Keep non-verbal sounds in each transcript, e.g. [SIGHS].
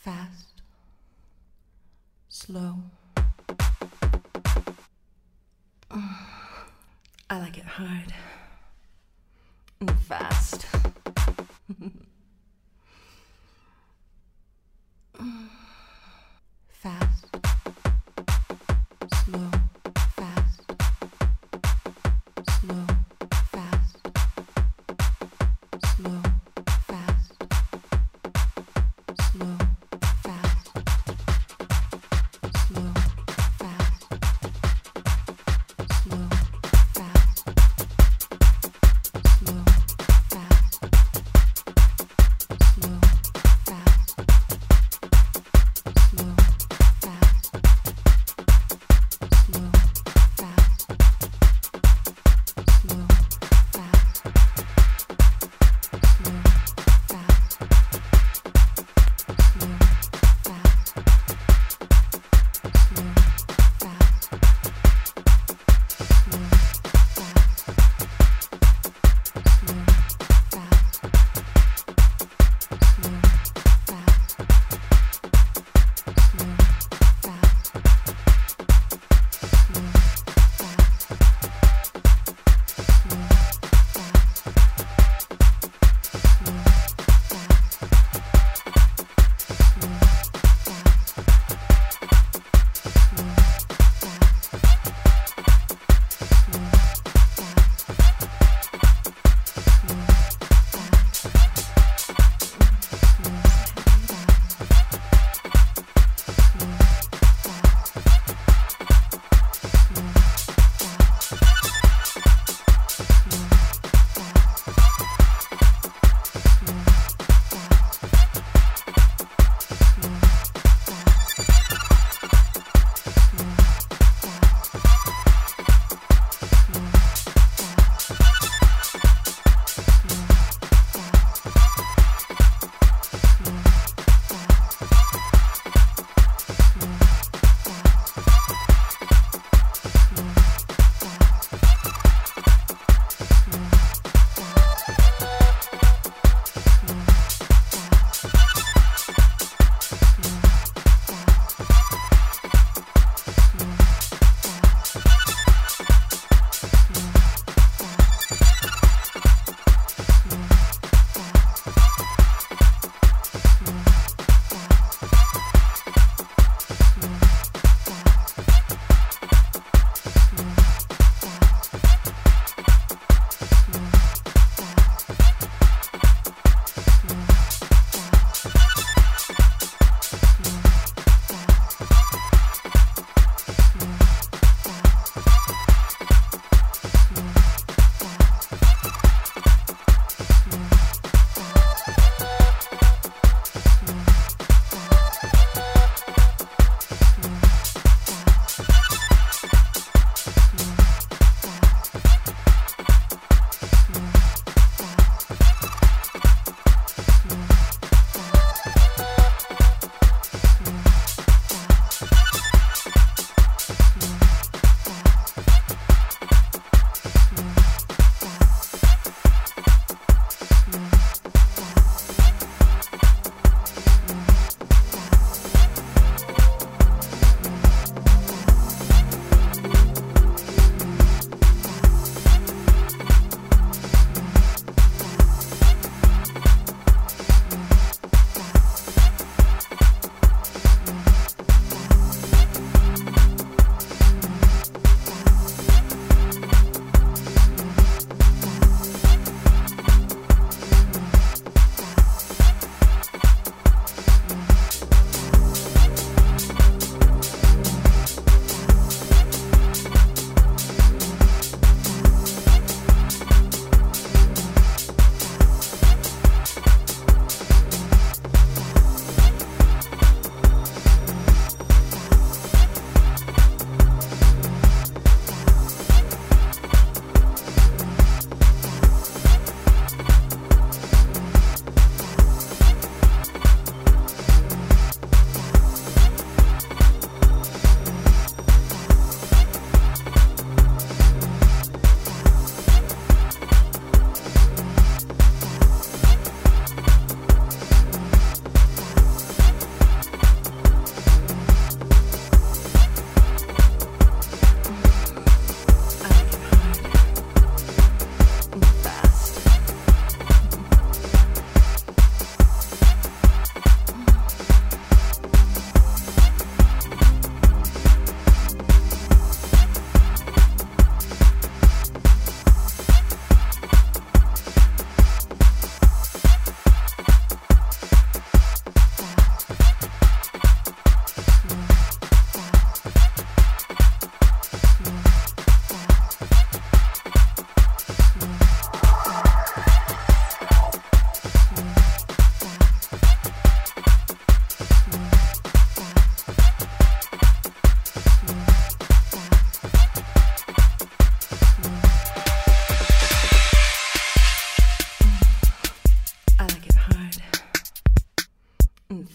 fast, slow. [SIGHS] I like it hard and fast. [LAUGHS]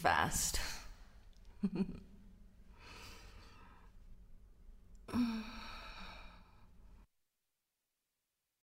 fast. [LAUGHS]